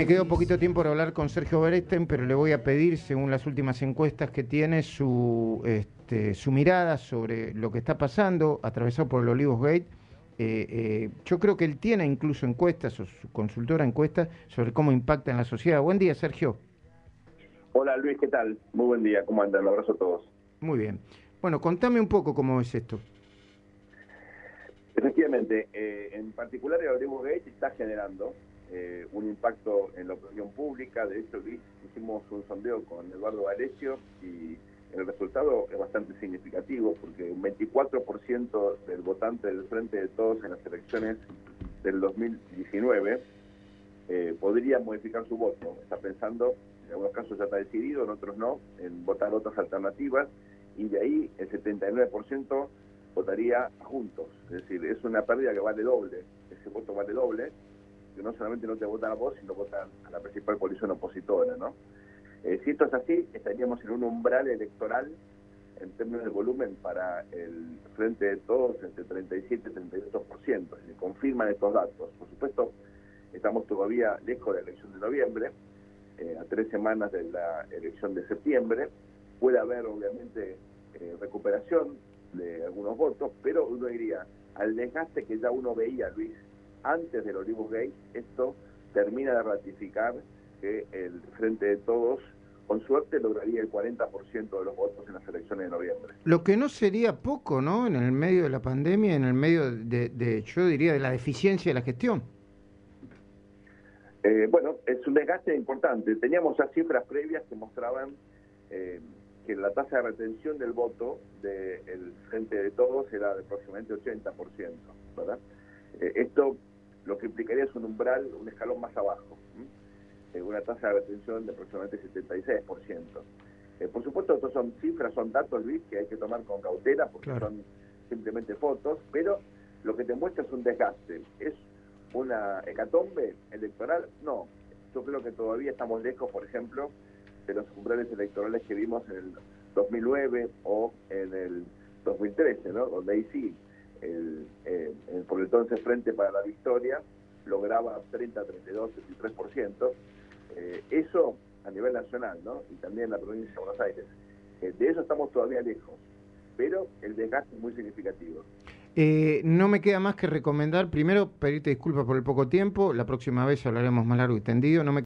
Me quedó poquito tiempo para hablar con Sergio Beresten, pero le voy a pedir, según las últimas encuestas que tiene, su, este, su mirada sobre lo que está pasando, atravesado por el Olivos Gate. Eh, eh, yo creo que él tiene incluso encuestas, o su consultora encuestas, sobre cómo impacta en la sociedad. Buen día, Sergio. Hola Luis, ¿qué tal? Muy buen día, ¿cómo andan? Un abrazo a todos. Muy bien. Bueno, contame un poco cómo es esto. Efectivamente, eh, en particular el Olivos Gate está generando eh, un impacto en la opinión pública. De hecho, hicimos un sondeo con Eduardo Valecio y el resultado es bastante significativo porque un 24% del votante del Frente de Todos en las elecciones del 2019 eh, podría modificar su voto. Está pensando, en algunos casos ya está decidido, en otros no, en votar otras alternativas y de ahí el 79% votaría juntos. Es decir, es una pérdida que vale doble. Ese voto vale doble que no solamente no te votan a vos, sino votan a la principal coalición opositora, ¿no? Eh, si esto es así, estaríamos en un umbral electoral en términos de volumen para el frente de todos entre 37 y 38%, se confirman estos datos. Por supuesto, estamos todavía lejos de la elección de noviembre, eh, a tres semanas de la elección de septiembre. Puede haber, obviamente, eh, recuperación de algunos votos, pero uno diría, al desgaste que ya uno veía, Luis, antes del Olivos Gay, esto termina de ratificar que el Frente de Todos, con suerte, lograría el 40% de los votos en las elecciones de noviembre. Lo que no sería poco, ¿no? En el medio de la pandemia, en el medio de, yo diría, de la deficiencia de la gestión. Eh, bueno, es un desgaste importante. Teníamos las cifras previas que mostraban eh, que la tasa de retención del voto del Frente de Todos era de aproximadamente 80%, ¿verdad? Eh, esto lo que implicaría es un umbral, un escalón más abajo, eh, una tasa de retención de aproximadamente 76%. Eh, por supuesto, estos son cifras, son datos, Luis, que hay que tomar con cautela porque son simplemente fotos, pero lo que te muestra es un desgaste. ¿Es una hecatombe electoral? No. Yo creo que todavía estamos lejos, por ejemplo, de los umbrales electorales que vimos en el 2009 o en el 2013, ¿no? Donde ahí sí el, eh, entonces Frente para la Victoria lograba 30, 32, 33%. Eh, eso a nivel nacional, ¿no? Y también en la provincia de Buenos Aires. Eh, de eso estamos todavía lejos, pero el desgaste es muy significativo. Eh, no me queda más que recomendar, primero, pedirte disculpas por el poco tiempo, la próxima vez hablaremos más largo y tendido. No me